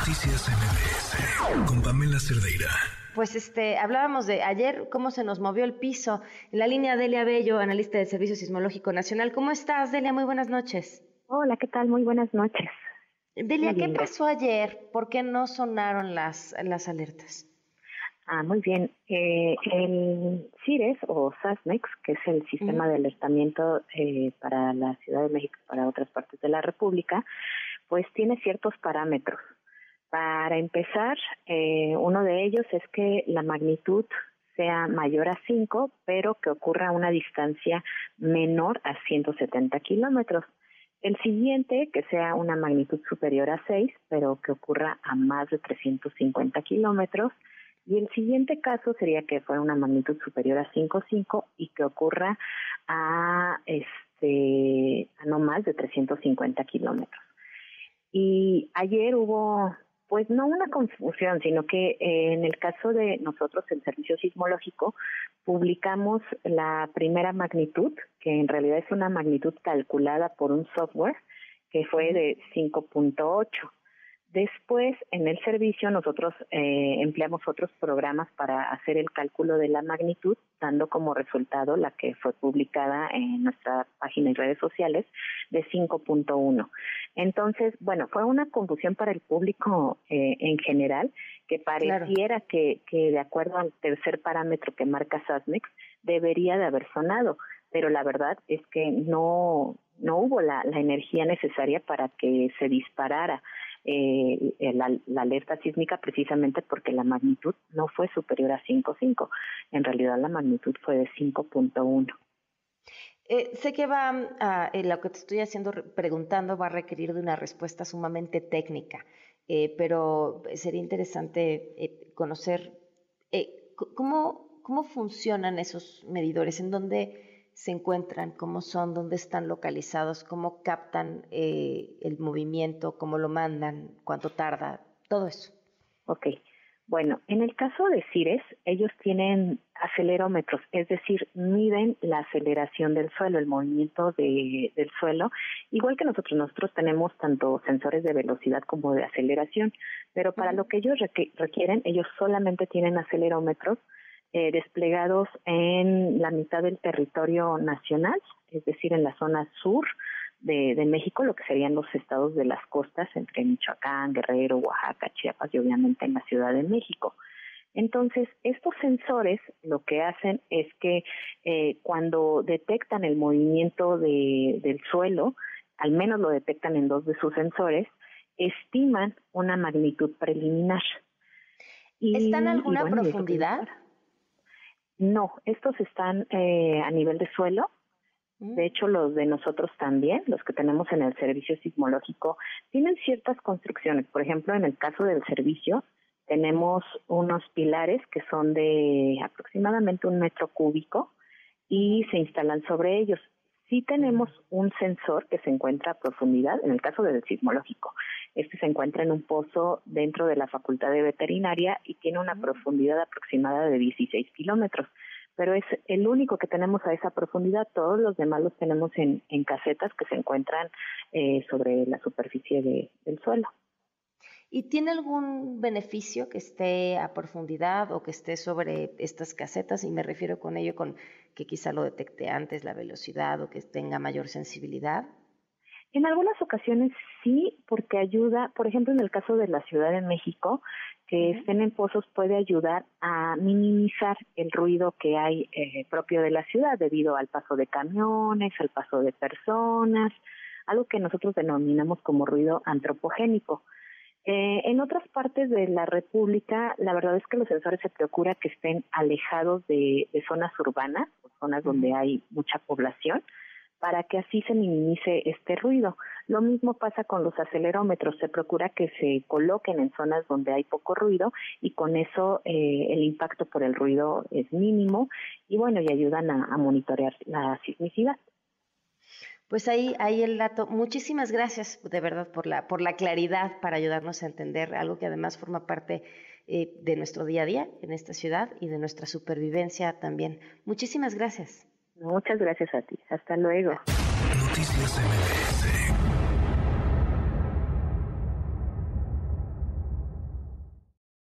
Noticias MBS con Pamela Cerdeira. Pues este, hablábamos de ayer cómo se nos movió el piso. En la línea Delia Bello, analista del Servicio Sismológico Nacional. ¿Cómo estás, Delia? Muy buenas noches. Hola, ¿qué tal? Muy buenas noches. Delia, ¿qué pasó ayer? ¿Por qué no sonaron las, las alertas? Ah, muy bien. Eh, el CIRES o SASMEX, que es el sistema de alertamiento eh, para la Ciudad de México y para otras partes de la República, pues tiene ciertos parámetros. Para empezar, eh, uno de ellos es que la magnitud sea mayor a 5, pero que ocurra a una distancia menor a 170 kilómetros. El siguiente, que sea una magnitud superior a 6, pero que ocurra a más de 350 kilómetros. Y el siguiente caso sería que fuera una magnitud superior a 5.5 y que ocurra a, este, a no más de 350 kilómetros. Y ayer hubo pues no una confusión, sino que eh, en el caso de nosotros, el Servicio Sismológico, publicamos la primera magnitud, que en realidad es una magnitud calculada por un software, que fue de 5.8. Después, en el servicio, nosotros eh, empleamos otros programas para hacer el cálculo de la magnitud, dando como resultado la que fue publicada en nuestra página y redes sociales de 5.1. Entonces, bueno, fue una confusión para el público eh, en general, que pareciera que, que de acuerdo al tercer parámetro que marca SASMEX, debería de haber sonado, pero la verdad es que no, no hubo la, la energía necesaria para que se disparara eh, la, alerta sísmica precisamente porque la magnitud no fue superior a 5.5. En realidad la magnitud fue de 5.1. Eh, sé que va a, eh, lo que te estoy haciendo preguntando va a requerir de una respuesta sumamente técnica, pero sería interesante conocer cómo, cómo funcionan esos medidores, en dónde se encuentran, cómo son, dónde están localizados, cómo captan eh, el movimiento, cómo lo mandan, cuánto tarda, todo eso. Ok. Bueno, en el caso de CIRES, ellos tienen acelerómetros, es decir, miden la aceleración del suelo, el movimiento de, del suelo, igual que nosotros, nosotros tenemos tanto sensores de velocidad como de aceleración, pero para lo que ellos requieren, ellos solamente tienen acelerómetros eh, desplegados en la mitad del territorio nacional, es decir, en la zona sur de, de, México, lo que serían los estados de las costas entre Michoacán, Guerrero, Oaxaca, Chiapas y obviamente en la Ciudad de México. Entonces, estos sensores lo que hacen es que eh, cuando detectan el movimiento de, del suelo, al menos lo detectan en dos de sus sensores, estiman una magnitud preliminar. ¿Está en alguna profundidad? No, estos están eh, a nivel de suelo. Mm. De hecho, los de nosotros también, los que tenemos en el servicio sismológico, tienen ciertas construcciones. Por ejemplo, en el caso del servicio, tenemos unos pilares que son de aproximadamente un metro cúbico y se instalan sobre ellos. Sí tenemos un sensor que se encuentra a profundidad, en el caso del sismológico. Este se encuentra en un pozo dentro de la Facultad de Veterinaria y tiene una profundidad aproximada de 16 kilómetros. Pero es el único que tenemos a esa profundidad. Todos los demás los tenemos en, en casetas que se encuentran eh, sobre la superficie de, del suelo. ¿Y tiene algún beneficio que esté a profundidad o que esté sobre estas casetas? Y me refiero con ello con que quizá lo detecte antes la velocidad o que tenga mayor sensibilidad. En algunas ocasiones sí, porque ayuda, por ejemplo, en el caso de la Ciudad de México, que estén en pozos puede ayudar a minimizar el ruido que hay eh, propio de la ciudad debido al paso de camiones, al paso de personas, algo que nosotros denominamos como ruido antropogénico. Eh, en otras partes de la República, la verdad es que los sensores se procura que estén alejados de, zonas urbanas, o zonas donde hay mucha población, para que así se minimice este ruido. Lo mismo pasa con los acelerómetros, se procura que se coloquen en zonas donde hay poco ruido y con eso eh, el impacto por el ruido es mínimo y bueno, y ayudan a monitorear la sismicidad. Pues ahí, ahí el dato. Muchísimas gracias de verdad por la, por la claridad para ayudarnos a entender algo que además forma parte eh, de nuestro día a día en esta ciudad y de nuestra supervivencia también. Muchísimas gracias. Muchas gracias a ti. Hasta luego. Noticias